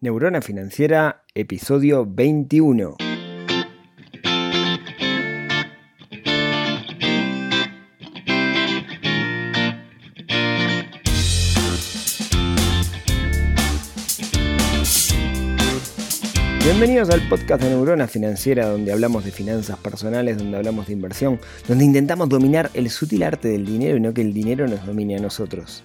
Neurona Financiera, episodio 21. Bienvenidos al podcast de Neurona Financiera, donde hablamos de finanzas personales, donde hablamos de inversión, donde intentamos dominar el sutil arte del dinero y no que el dinero nos domine a nosotros.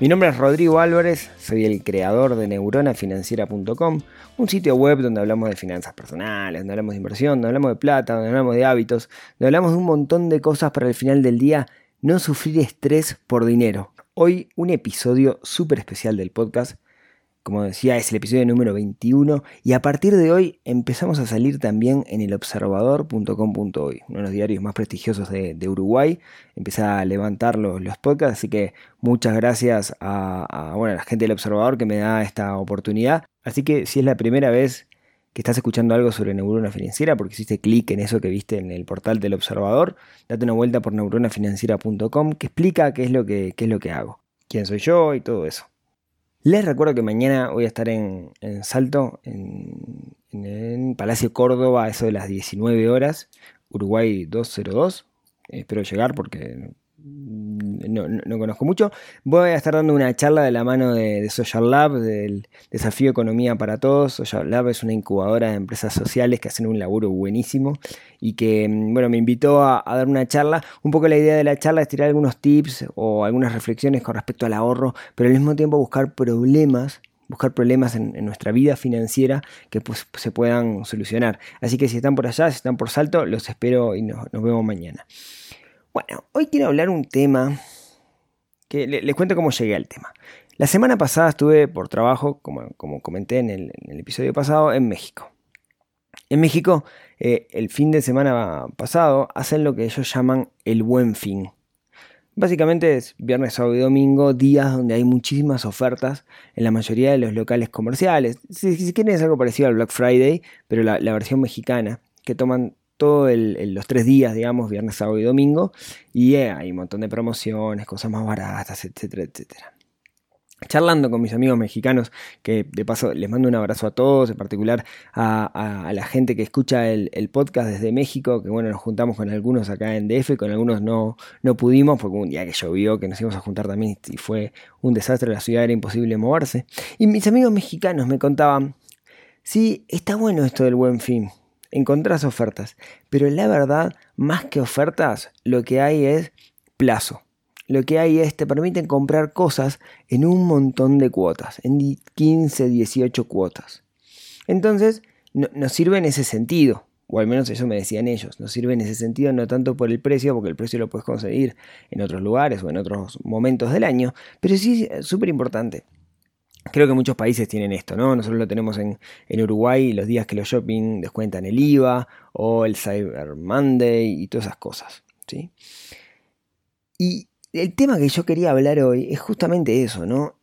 Mi nombre es Rodrigo Álvarez, soy el creador de neuronafinanciera.com, un sitio web donde hablamos de finanzas personales, donde hablamos de inversión, donde hablamos de plata, donde hablamos de hábitos, donde hablamos de un montón de cosas para al final del día no sufrir estrés por dinero. Hoy un episodio súper especial del podcast como decía, es el episodio número 21 y a partir de hoy empezamos a salir también en el observador.com.hoy, uno de los diarios más prestigiosos de, Uruguay. Empieza a levantar los, podcasts, así que muchas gracias a, bueno, la gente del Observador que me da esta oportunidad. Así que si es la primera vez que estás escuchando algo sobre neurona financiera porque hiciste clic en eso que viste en el portal del Observador, date una vuelta por neuronafinanciera.com que explica qué es lo que, qué es lo que hago, quién soy yo y todo eso. Les recuerdo que mañana voy a estar en, Salto, en, en, Palacio Córdoba, eso de las 19 horas, Uruguay 202. Espero llegar porque no, conozco mucho. Voy a estar dando una charla de la mano de, Social Lab, del desafío Economía para Todos. Social Lab es una incubadora de empresas sociales que hacen un laburo buenísimo y que, mm, bueno, me invitó a, dar una charla. Un poco la idea de la charla es tirar algunos tips o algunas reflexiones con respecto al ahorro, pero al mismo tiempo buscar problemas buscar problemas en, nuestra vida financiera que pues, se puedan solucionar. Así que si están por allá, si están por salto, los espero y nos vemos mañana. Bueno, hoy quiero hablar un tema que les cuento cómo llegué al tema. La semana pasada estuve por trabajo, como, comenté en el, episodio pasado, en México. En México, eh, el fin de semana pasado, hacen lo que ellos llaman el buen fin. Básicamente es viernes, sábado y domingo, días donde hay muchísimas ofertas en la mayoría de los locales comerciales. Si, quieren es algo parecido al Black Friday, pero la versión mexicana, que toman todos los tres días, digamos, viernes, sábado y domingo, y eh, hay un montón de promociones, cosas más baratas, etcétera, etcétera. Charlando con mis amigos mexicanos, que de paso les mando un abrazo a todos, en particular a, la gente que escucha el, podcast desde México, que bueno, nos juntamos con algunos acá en DF, con algunos no, no pudimos, porque un día que llovió, que nos íbamos a juntar también y fue un desastre, la ciudad era imposible moverse. Y mis amigos mexicanos me contaban, sí, está bueno esto del buen fin, encontrás ofertas. Pero la verdad, más que ofertas, lo que hay es plazo. Lo que hay es, te permiten comprar cosas en un montón de cuotas, en 15, 18 cuotas. Entonces, nos sirve en ese sentido, o al menos eso me decían ellos, nos sirve en ese sentido no tanto por el precio, porque el precio lo puedes conseguir en otros lugares o en otros momentos del año, pero sí es súper importante. Creo que muchos países tienen esto, ¿no? Nosotros lo tenemos en, Uruguay, los días que los shopping descuentan el IVA o el Cyber Monday y todas esas cosas, ¿sí? Y el tema que yo quería hablar hoy es justamente eso, ¿no?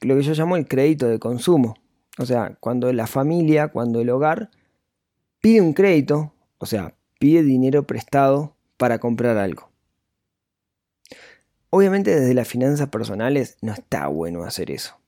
Lo que yo llamo el crédito de consumo. O sea, cuando la familia, cuando el hogar pide un crédito, o sea, pide dinero prestado para comprar algo. Obviamente desde las finanzas personales no está bueno hacer eso.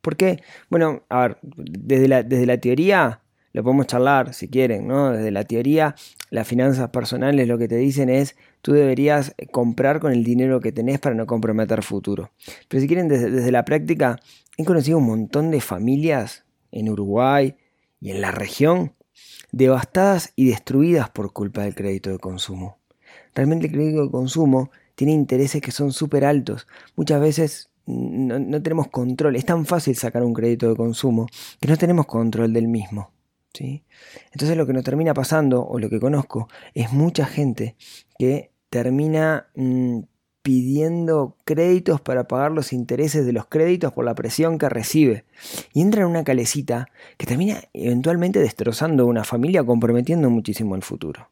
¿Por qué? Bueno, a ver, desde la, desde la teoría lo podemos charlar si quieren, ¿no? Desde la teoría, las finanzas personales lo que te dicen es, tú deberías comprar con el dinero que tenés para no comprometer futuro. Pero si quieren, desde, desde la práctica, he conocido un montón de familias en Uruguay y en la región devastadas y destruidas por culpa del crédito de consumo. Realmente el crédito de consumo tiene intereses que son súper altos. Muchas veces no, tenemos control. Es tan fácil sacar un crédito de consumo que no tenemos control del mismo. ¿sí? Entonces lo que nos termina pasando, o lo que conozco, es mucha gente que termina mm, pidiendo créditos para pagar los intereses de los créditos por la presión que recibe. Y entra en una calecita que termina eventualmente destrozando una familia, comprometiendo muchísimo el futuro.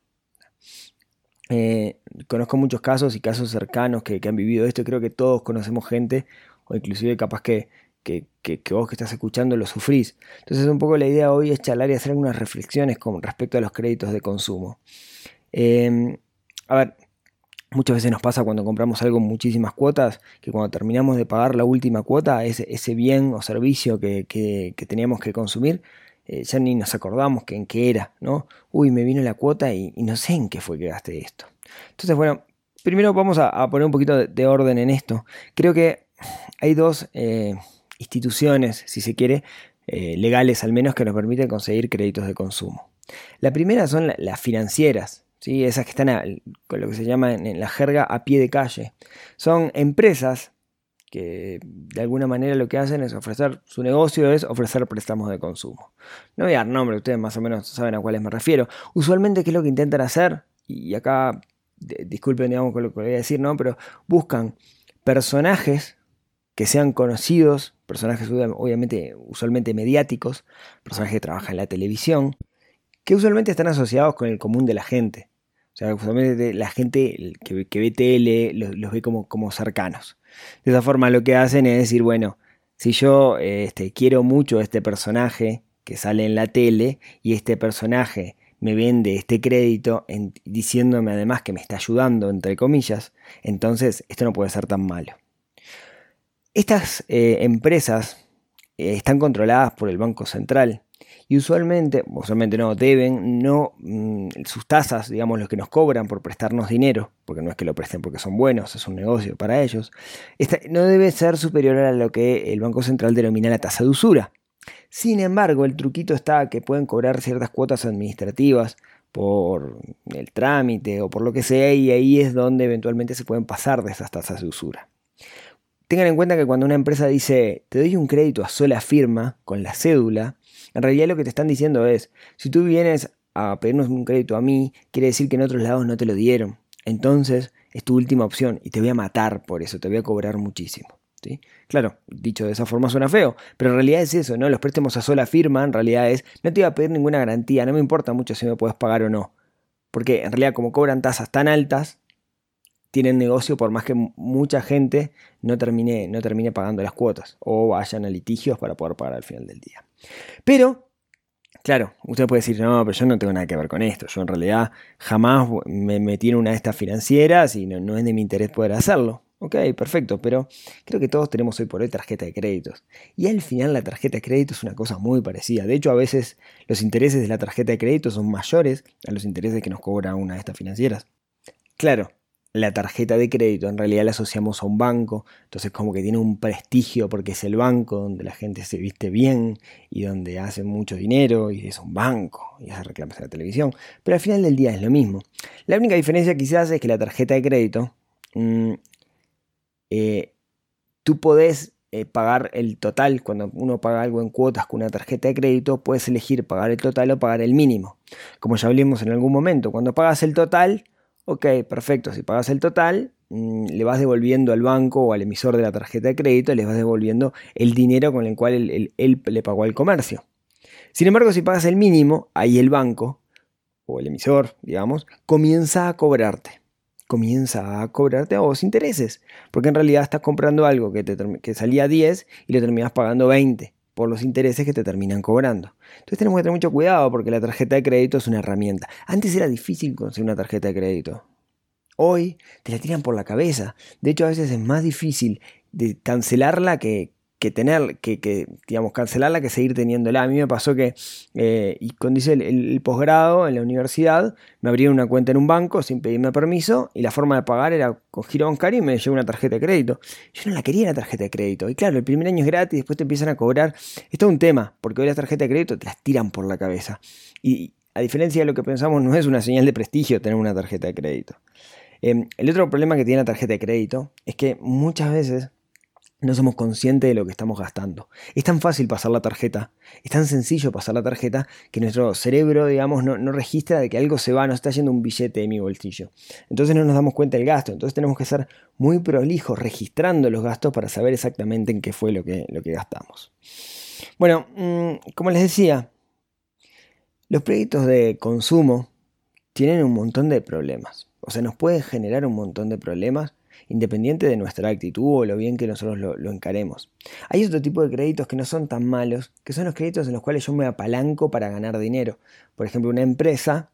Eh, conozco muchos casos y casos cercanos que, han vivido esto. Creo que todos conocemos gente, o inclusive capaz que, que, vos que estás escuchando lo sufrís. Entonces un poco la idea hoy es charlar y hacer algunas reflexiones con respecto a los créditos de consumo. Em, a ver, Muchas veces nos pasa cuando compramos algo en muchísimas cuotas, que cuando terminamos de pagar la última cuota, ese, ese bien o servicio que, teníamos que consumir, eh, ya ni nos acordamos que en qué era, ¿no? Uy, me vino la cuota y, no sé en qué fue que gasté esto. Entonces, bueno, primero vamos a, poner un poquito de, orden en esto. Creo que hay dos eh, instituciones, si se quiere, eh, legales al menos, que nos permiten conseguir créditos de consumo. La primera son las financieras, ¿sí? esas que están con lo que se llama en, la jerga a pie de calle. Son empresas que de alguna manera lo que hacen es ofrecer, su negocio es ofrecer préstamos de consumo. No voy a dar nombre, ustedes más o menos saben a cuáles me refiero. Usualmente, ¿qué es lo que intentan hacer? Y acá, disculpen, digamos, con lo que voy a decir, ¿no? Pero buscan personajes que sean conocidos, personajes obviamente, usualmente mediáticos, personajes que trabajan en la televisión, que usualmente están asociados con el común de la gente. O sea, usualmente la gente que, ve tele los, ve como, como, cercanos. De esa forma lo que hacen es decir, bueno, si yo este, quiero mucho a este personaje que sale en la tele y este personaje me vende este crédito diciéndome además que me está ayudando, entre comillas, entonces esto no puede ser tan malo. Estas eh, empresas eh, están controladas por el Banco Central y usualmente, usualmente no, deben, no, mm, sus tasas, digamos, los que nos cobran por prestarnos dinero, porque no es que lo presten porque son buenos, es un negocio para ellos, no debe ser superior a lo que el Banco Central denomina la tasa de usura. Sin embargo, el truquito está que pueden cobrar ciertas cuotas administrativas por el trámite o por lo que sea, y ahí es donde eventualmente se pueden pasar de esas tasas de usura. Tengan en cuenta que cuando una empresa dice te doy un crédito a sola firma con la cédula, en realidad lo que te están diciendo es, si tú vienes a pedirnos un crédito a mí, quiere decir que en otros lados no te lo dieron. Entonces es tu última opción y te voy a matar por eso, te voy a cobrar muchísimo. ¿sí? Claro, dicho de esa forma suena feo, pero en realidad es eso, ¿no? Los préstamos a sola firma en realidad es, no te voy a pedir ninguna garantía, no me importa mucho si me puedes pagar o no. Porque en realidad como cobran tasas tan altas, tienen negocio por más que mucha gente no termine, no termine pagando las cuotas o vayan a litigios para poder pagar al final del día. Pero, claro, usted puede decir, no, pero yo no tengo nada que ver con esto. Yo en realidad jamás me metí en una de estas financieras y no, es de mi interés poder hacerlo. Ok, perfecto, pero creo que todos tenemos hoy por hoy tarjeta de créditos. Y al final la tarjeta de crédito es una cosa muy parecida. De hecho, a veces los intereses de la tarjeta de crédito son mayores a los intereses que nos cobra una de estas financieras. Claro, la tarjeta de crédito en realidad la asociamos a un banco, entonces como que tiene un prestigio porque es el banco donde la gente se viste bien y donde hace mucho dinero y es un banco y hace reclamos en la televisión, pero al final del día es lo mismo. La única diferencia quizás es que la tarjeta de crédito, mm, eh, tú podés eh, pagar el total, cuando uno paga algo en cuotas con una tarjeta de crédito, puedes elegir pagar el total o pagar el mínimo. Como ya hablamos en algún momento, cuando pagas el total, Ok, perfecto, si pagas el total, mm, le vas devolviendo al banco o al emisor de la tarjeta de crédito, le vas devolviendo el dinero con el cual él, le pagó al comercio. Sin embargo, si pagas el mínimo, ahí el banco o el emisor, digamos, comienza a cobrarte. Comienza a cobrarte a vos intereses, porque en realidad estás comprando algo que, te, que salía 10 y lo terminas pagando 20 por los intereses que te terminan cobrando. Entonces tenemos que tener mucho cuidado porque la tarjeta de crédito es una herramienta. Antes era difícil conseguir una tarjeta de crédito. Hoy te la tiran por la cabeza. De hecho, a veces es más difícil de cancelarla que, que tener, que, digamos, cancelarla que seguir teniéndola. A mí me pasó que, eh, y cuando hice el, posgrado en la universidad, me abrieron una cuenta en un banco sin pedirme permiso y la forma de pagar era con giro bancario y me llevó una tarjeta de crédito. Yo no la quería la tarjeta de crédito. Y claro, el primer año es gratis, después te empiezan a cobrar. Esto es un tema, porque hoy las tarjetas de crédito te las tiran por la cabeza. Y a diferencia de lo que pensamos, no es una señal de prestigio tener una tarjeta de crédito. Em, el otro problema que tiene la tarjeta de crédito es que muchas veces no somos conscientes de lo que estamos gastando. Es tan fácil pasar la tarjeta, es tan sencillo pasar la tarjeta que nuestro cerebro, digamos, no, registra de que algo se va, no está yendo un billete de mi bolsillo. Entonces no nos damos cuenta del gasto, entonces tenemos que ser muy prolijos registrando los gastos para saber exactamente en qué fue lo que, lo que gastamos. Bueno, mm, como les decía, los créditos de consumo tienen un montón de problemas. O sea, nos pueden generar un montón de problemas independiente de nuestra actitud o lo bien que nosotros lo, encaremos. Hay otro tipo de créditos que no son tan malos, que son los créditos en los cuales yo me apalanco para ganar dinero. Por ejemplo, una empresa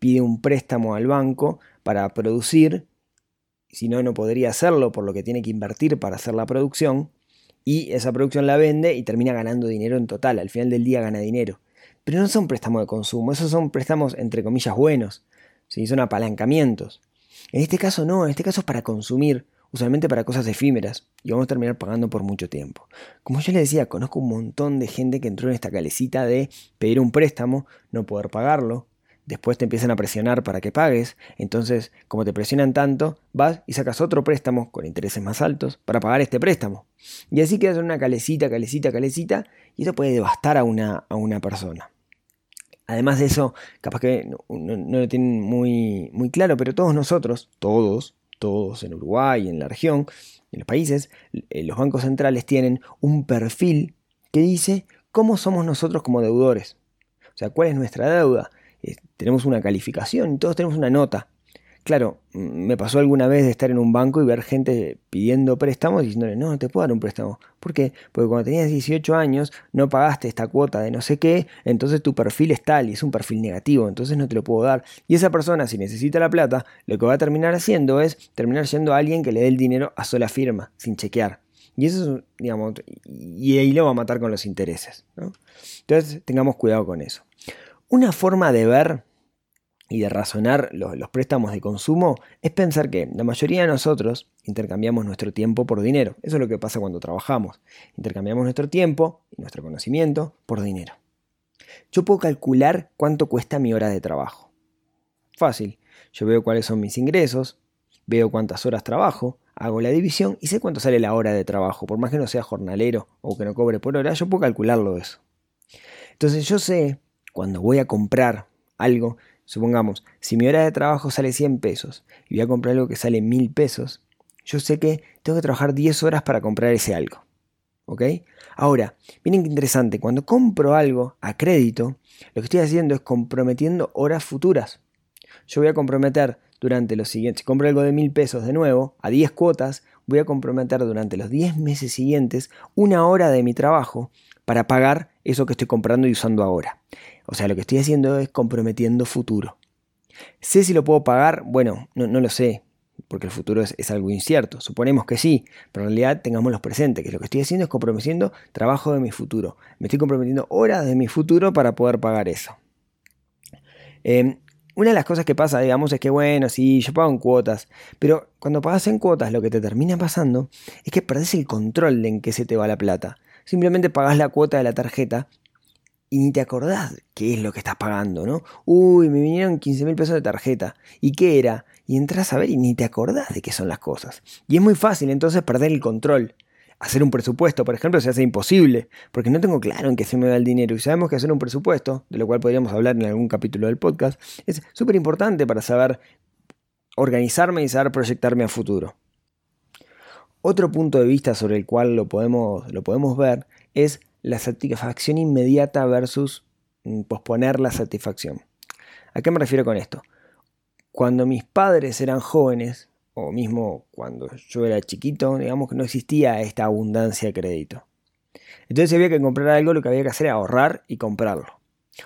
pide un préstamo al banco para producir si no, no podría hacerlo por lo que tiene que invertir para hacer la producción, y esa producción la vende y termina ganando dinero en total, al final del día gana dinero. Pero no son préstamos de consumo, esos son préstamos entre comillas buenos, ¿sí? son apalancamientos. En este caso no, en este caso es para consumir, usualmente para cosas efímeras, y vamos a terminar pagando por mucho tiempo. Como yo le decía, conozco un montón de gente que entró en esta calecita de pedir un préstamo, no poder pagarlo, después te empiezan a presionar para que pagues, entonces como te presionan tanto, vas y sacas otro préstamo con intereses más altos para pagar este préstamo. Y así quedas en una calecita, calecita, calecita, y eso puede devastar a una, a una persona. Además de eso, capaz que no, lo tienen muy, muy claro, pero todos nosotros, todos, todos en Uruguay, en la región, en los países, eh, los bancos centrales tienen un perfil que dice cómo somos nosotros como deudores. O sea, cuál es nuestra deuda. Eh, tenemos una calificación todos tenemos una nota. Claro, mm, me pasó alguna vez de estar en un banco y ver gente pidiendo préstamos y diciéndole, no, no te puedo dar un préstamo. ¿Por qué? Porque cuando tenías 18 años no pagaste esta cuota de no sé qué, entonces tu perfil es tal y es un perfil negativo, entonces no te lo puedo dar. Y esa persona, si necesita la plata, lo que va a terminar haciendo es terminar siendo alguien que le dé el dinero a sola firma, sin chequear. Y eso es, digamos, y ahí lo va a matar con los intereses. Entonces tengamos cuidado con eso. Una forma de ver y de razonar los, préstamos de consumo es pensar que la mayoría de nosotros intercambiamos nuestro tiempo por dinero. Eso es lo que pasa cuando trabajamos. Intercambiamos nuestro tiempo y nuestro conocimiento por dinero. Yo puedo calcular cuánto cuesta mi hora de trabajo. Fácil. Yo veo cuáles son mis ingresos, veo cuántas horas trabajo, hago la división y sé cuánto sale la hora de trabajo. Por más que no sea jornalero o que no cobre por hora, yo puedo calcularlo eso. Entonces yo sé cuando voy a comprar algo, supongamos, si mi hora de trabajo sale 100 pesos y voy a comprar algo que sale 1000 pesos, yo sé que tengo que trabajar 10 horas para comprar ese algo. ¿Ok? Ahora, miren qué interesante, cuando compro algo a crédito, lo que estoy haciendo es comprometiendo horas futuras. Yo voy a comprometer durante los siguientes, si compro algo de 1000 pesos de nuevo, a 10 cuotas, voy a comprometer durante los 10 meses siguientes una hora de mi trabajo para pagar eso que estoy comprando y usando ahora. O sea, lo que estoy haciendo es comprometiendo futuro. ¿Sé si lo puedo pagar? Bueno, no, lo sé, porque el futuro es, algo incierto. Suponemos que sí, pero en realidad tengamos los presentes, que lo que estoy haciendo es comprometiendo trabajo de mi futuro. Me estoy comprometiendo horas de mi futuro para poder pagar eso. Em, una de las cosas que pasa, digamos, es que, bueno, sí, yo pago en cuotas, pero cuando pagas en cuotas, lo que te termina pasando es que perdés el control de en qué se te va la plata. Simplemente pagás la cuota de la tarjeta y ni te acordás qué es lo que estás pagando, ¿no? Uy, me vinieron 15 mil pesos de tarjeta. ¿Y qué era? Y entras a ver y ni te acordás de qué son las cosas. Y es muy fácil entonces perder el control. Hacer un presupuesto, por ejemplo, se hace imposible, porque no tengo claro en qué se me va el dinero. Y sabemos que hacer un presupuesto, de lo cual podríamos hablar en algún capítulo del podcast, es súper importante para saber organizarme y saber proyectarme a futuro. Otro punto de vista sobre el cual lo podemos, lo podemos ver es la satisfacción inmediata versus mm, posponer la satisfacción. ¿A qué me refiero con esto? Cuando mis padres eran jóvenes, o mismo cuando yo era chiquito, digamos que no existía esta abundancia de crédito. Entonces había que comprar algo, lo que había que hacer era ahorrar y comprarlo.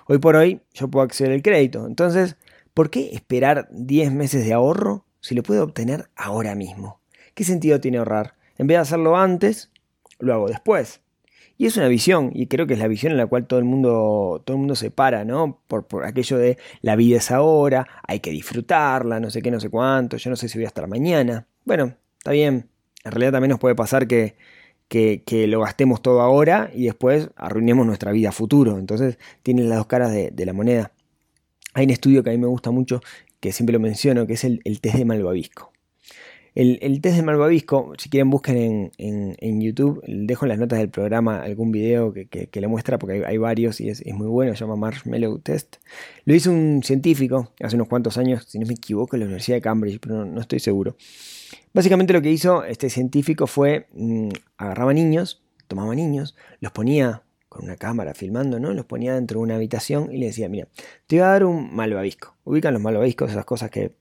Hoy por hoy yo puedo acceder al crédito. Entonces, ¿por qué esperar 10 meses de ahorro si lo puedo obtener ahora mismo? ¿Qué sentido tiene ahorrar? En vez de hacerlo antes, lo hago después. Y es una visión, y creo que es la visión en la cual todo el mundo, todo el mundo se para, ¿no? Por, aquello de la vida es ahora, hay que disfrutarla, no sé qué, no sé cuánto, yo no sé si voy a estar mañana. Bueno, está bien. En realidad también nos puede pasar que, que, lo gastemos todo ahora y después arruinemos nuestra vida futuro. Entonces tienen las dos caras de, la moneda. Hay un estudio que a mí me gusta mucho, que siempre lo menciono, que es el, el test de Malvavisco. El, test de malvavisco, si quieren busquen en, YouTube, dejo en las notas del programa algún video que, que, le muestra, porque hay, varios y es, muy bueno, se llama Marshmallow Test. Lo hizo un científico hace unos cuantos años, si no me equivoco, en la Universidad de Cambridge, pero no, estoy seguro. Básicamente lo que hizo este científico fue, mm, agarraba niños, tomaba niños, los ponía con una cámara filmando, ¿no? Los ponía dentro de una habitación y le decía, mira, te voy a dar un malvavisco. Ubican los malvaviscos, esas cosas que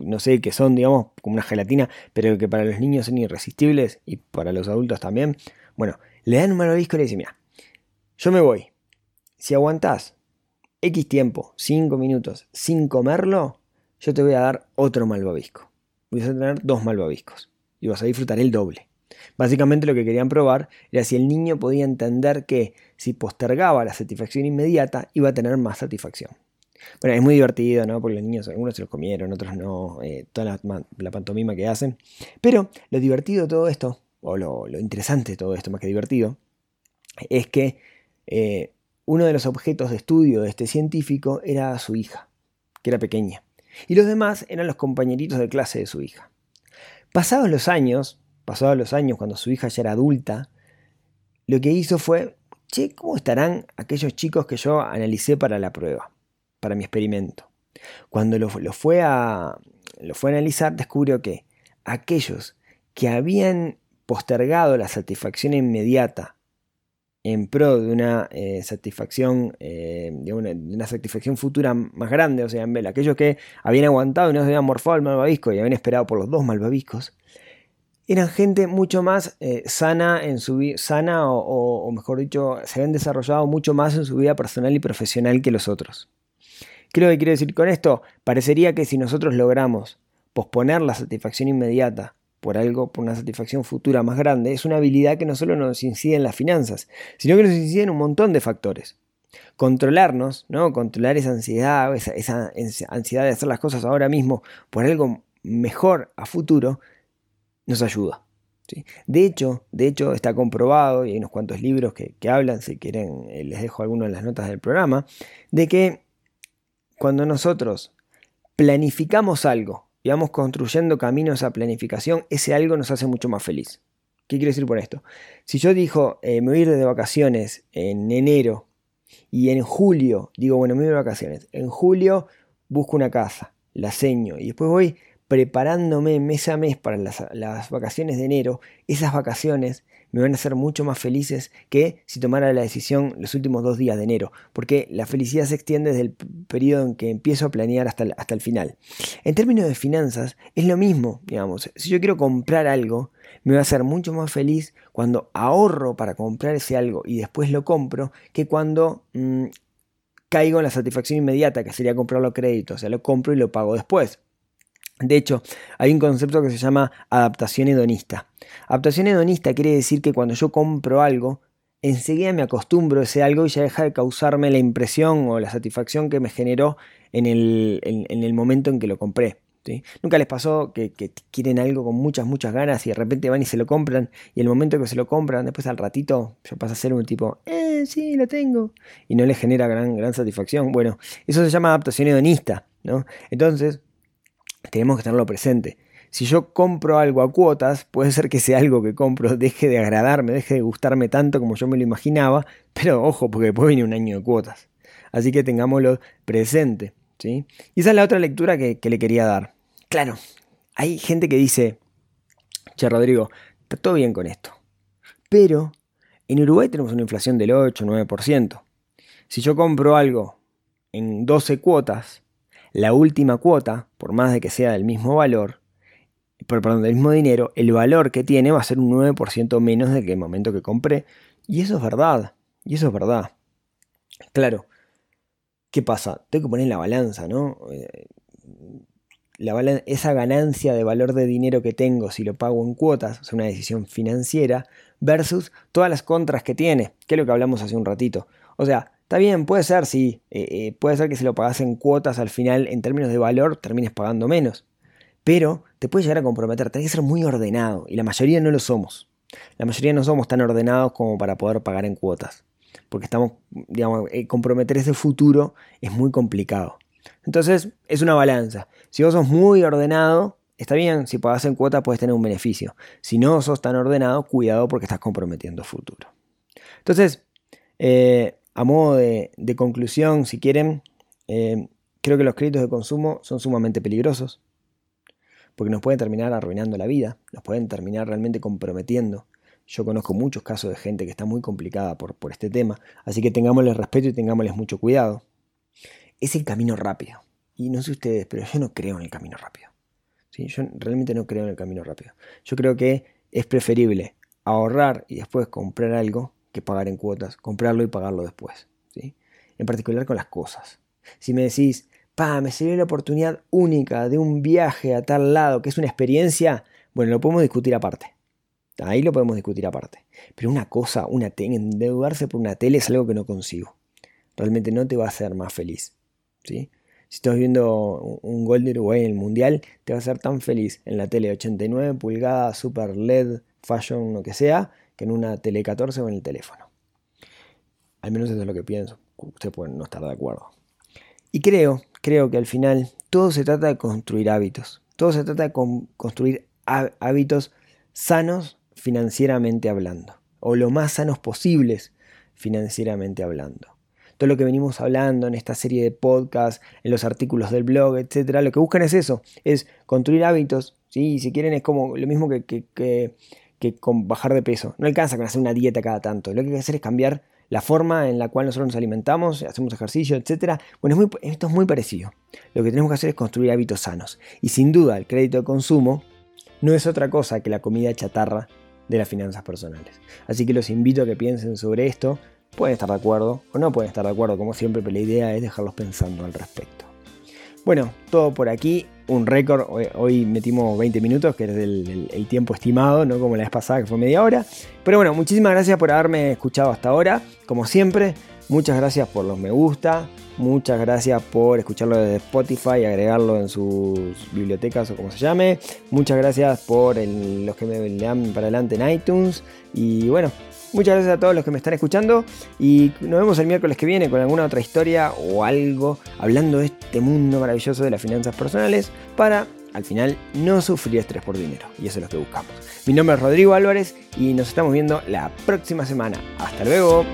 no sé, que son, digamos, como una gelatina, pero que para los niños son irresistibles y para los adultos también. Bueno, le dan un malvavisco y le dicen, mira, yo me voy. Si aguantás X tiempo, 5 minutos, sin comerlo, yo te voy a dar otro malvavisco. vas a tener dos malvaviscos y vas a disfrutar el doble. Básicamente lo que querían probar era si el niño podía entender que si postergaba la satisfacción inmediata iba a tener más satisfacción. Bueno, es muy divertido, ¿no? Porque los niños, algunos se los comieron, otros no, eh, toda la, pantomima que hacen. Pero lo divertido de todo esto, o lo, interesante de todo esto, más que divertido, es que eh, uno de los objetos de estudio de este científico era su hija, que era pequeña. Y los demás eran los compañeritos de clase de su hija. Pasados los años, pasados los años, cuando su hija ya era adulta, lo que hizo fue, che, ¿cómo estarán aquellos chicos que yo analicé para la prueba, para mi experimento? Cuando lo, fue, a, lo fue a analizar, descubrió que aquellos que habían postergado la satisfacción inmediata en pro de una eh, satisfacción, eh, de, una, satisfacción futura más grande, o sea, en vela, aquellos que habían aguantado y no se habían morfado el malvavisco y habían esperado por los dos malvaviscos, eran gente mucho más eh, sana en su sana o, mejor dicho, se habían desarrollado mucho más en su vida personal y profesional que los otros. ¿Qué es lo que quiero decir con esto? Parecería que si nosotros logramos posponer la satisfacción inmediata por algo, por una satisfacción futura más grande, es una habilidad que no solo nos incide en las finanzas, sino que nos incide en un montón de factores. Controlarnos, ¿no? Controlar esa ansiedad, esa, esa ansiedad de hacer las cosas ahora mismo por algo mejor a futuro, nos ayuda. De, hecho, de hecho, está comprobado, y hay unos cuantos libros que, hablan, si quieren, eh, les dejo algunos en las notas del programa, de que cuando nosotros planificamos algo y vamos construyendo caminos a planificación, ese algo nos hace mucho más feliz. ¿Qué quiero decir por esto? Si yo digo, eh, me voy a ir de vacaciones en enero y en julio, digo, bueno, me voy de vacaciones, en julio busco una casa, la seño y después voy preparándome mes a mes para las, vacaciones de enero, esas vacaciones me van a hacer mucho más felices que si tomara la decisión los últimos dos días de enero, porque la felicidad se extiende desde el periodo en que empiezo a planear hasta el, hasta el final. En términos de finanzas, es lo mismo, digamos, si yo quiero comprar algo, me va a hacer mucho más feliz cuando ahorro para comprar ese algo y después lo compro, que cuando mm, caigo en la satisfacción inmediata, que sería comprarlo a crédito, o sea, lo compro y lo pago después. De hecho, hay un concepto que se llama adaptación hedonista. Adaptación hedonista quiere decir que cuando yo compro algo, enseguida me acostumbro a ese algo y ya deja de causarme la impresión o la satisfacción que me generó en el, momento en que lo compré. ¿Nunca les pasó que, quieren algo con muchas, muchas ganas y de repente van y se lo compran y el momento que se lo compran, después al ratito yo pasa a ser un tipo, eh, sí, lo tengo, y no les genera gran, gran satisfacción? Bueno, eso se llama adaptación hedonista, ¿no? Entonces, tenemos que tenerlo presente. Si yo compro algo a cuotas, puede ser que ese algo que compro deje de agradarme, deje de gustarme tanto como yo me lo imaginaba, pero ojo, porque después viene un año de cuotas. Así que tengámoslo presente. ¿sí? Y esa es la otra lectura que, que le quería dar. Claro, hay gente que dice, che Rodrigo, está todo bien con esto. Pero en Uruguay tenemos una inflación del 8-9%. Si yo compro algo en 12 cuotas, la última cuota, por más de que sea del mismo valor, perdón, del mismo dinero, el valor que tiene va a ser un 9% menos del que el momento que compré. Y eso es verdad. Y eso es verdad. Claro. ¿Qué pasa? Tengo que poner la balanza, ¿no? La esa ganancia de valor de dinero que tengo si lo pago en cuotas, es una decisión financiera, versus todas las contras que tiene, que es lo que hablamos hace un ratito. O sea, Está bien, puede ser, sí. Eh, eh, puede ser que si lo pagas en cuotas al final, en términos de valor, termines pagando menos. Pero te puede llegar a comprometer. Tenés que ser muy ordenado. Y la mayoría no lo somos. La mayoría no somos tan ordenados como para poder pagar en cuotas. Porque estamos, digamos, eh, comprometer ese futuro es muy complicado. Entonces, es una balanza. Si vos sos muy ordenado, está bien. Si pagas en cuotas, puedes tener un beneficio. Si no sos tan ordenado, cuidado porque estás comprometiendo futuro. Entonces, a modo de, conclusión, si quieren, eh, creo que los créditos de consumo son sumamente peligrosos, porque nos pueden terminar arruinando la vida, nos pueden terminar realmente comprometiendo. Yo conozco muchos casos de gente que está muy complicada por, este tema, así que tengámosles respeto y tengámosles mucho cuidado. Es el camino rápido. Y no sé ustedes, pero yo no creo en el camino rápido. ¿Sí? Yo realmente no creo en el camino rápido. Yo creo que es preferible ahorrar y después comprar algo que pagar en cuotas, comprarlo y pagarlo después. ¿sí? En particular con las cosas. Si me decís, pa, me salió la oportunidad única de un viaje a tal lado, que es una experiencia, bueno, lo podemos discutir aparte. Ahí lo podemos discutir aparte. Pero una cosa, una endeudarse por una tele es algo que no consigo. Realmente no te va a hacer más feliz. ¿sí? Si estás viendo un gol de Uruguay en el Mundial, te va a hacer tan feliz en la tele 89 pulgadas, super LED, fashion, lo que sea, que en una tele 14 o en el teléfono. Al menos eso es lo que pienso. Ustedes pueden no estar de acuerdo. Y creo, creo que al final todo se trata de construir hábitos. Todo se trata de construir hábitos sanos financieramente hablando. O lo más sanos posibles financieramente hablando todo lo que venimos hablando en esta serie de podcasts, en los artículos del blog, etcétera, lo que buscan es eso, es construir hábitos, ¿sí? si quieren es como lo mismo que, con bajar de peso. No alcanza con hacer una dieta cada tanto, lo que hay que hacer es cambiar la forma en la cual nosotros nos alimentamos, hacemos ejercicio, etcétera. Bueno, esto es muy parecido. Lo que tenemos que hacer es construir hábitos sanos. Y sin duda, el crédito de consumo no es otra cosa que la comida chatarra de las finanzas personales. Así que los invito a que piensen sobre esto, Pueden estar de acuerdo o no pueden estar de acuerdo, como siempre, pero la idea es dejarlos pensando al respecto. Bueno, todo por aquí. Un récord. Hoy, metimos 20 minutos, que es el, tiempo estimado, no como la vez pasada, que fue media hora. Pero bueno, muchísimas gracias por haberme escuchado hasta ahora. Como siempre, muchas gracias por los me gusta. Muchas gracias por escucharlo desde Spotify y agregarlo en sus bibliotecas o como se llame. Muchas gracias por los que me dan para adelante en iTunes. Y bueno, Muchas gracias a todos los que me están escuchando y nos vemos el miércoles que viene con alguna otra historia o algo hablando de este mundo maravilloso de las finanzas personales para al final no sufrir estrés por dinero y eso es lo que buscamos. Mi nombre es Rodrigo Álvarez y nos estamos viendo la próxima semana. Hasta luego.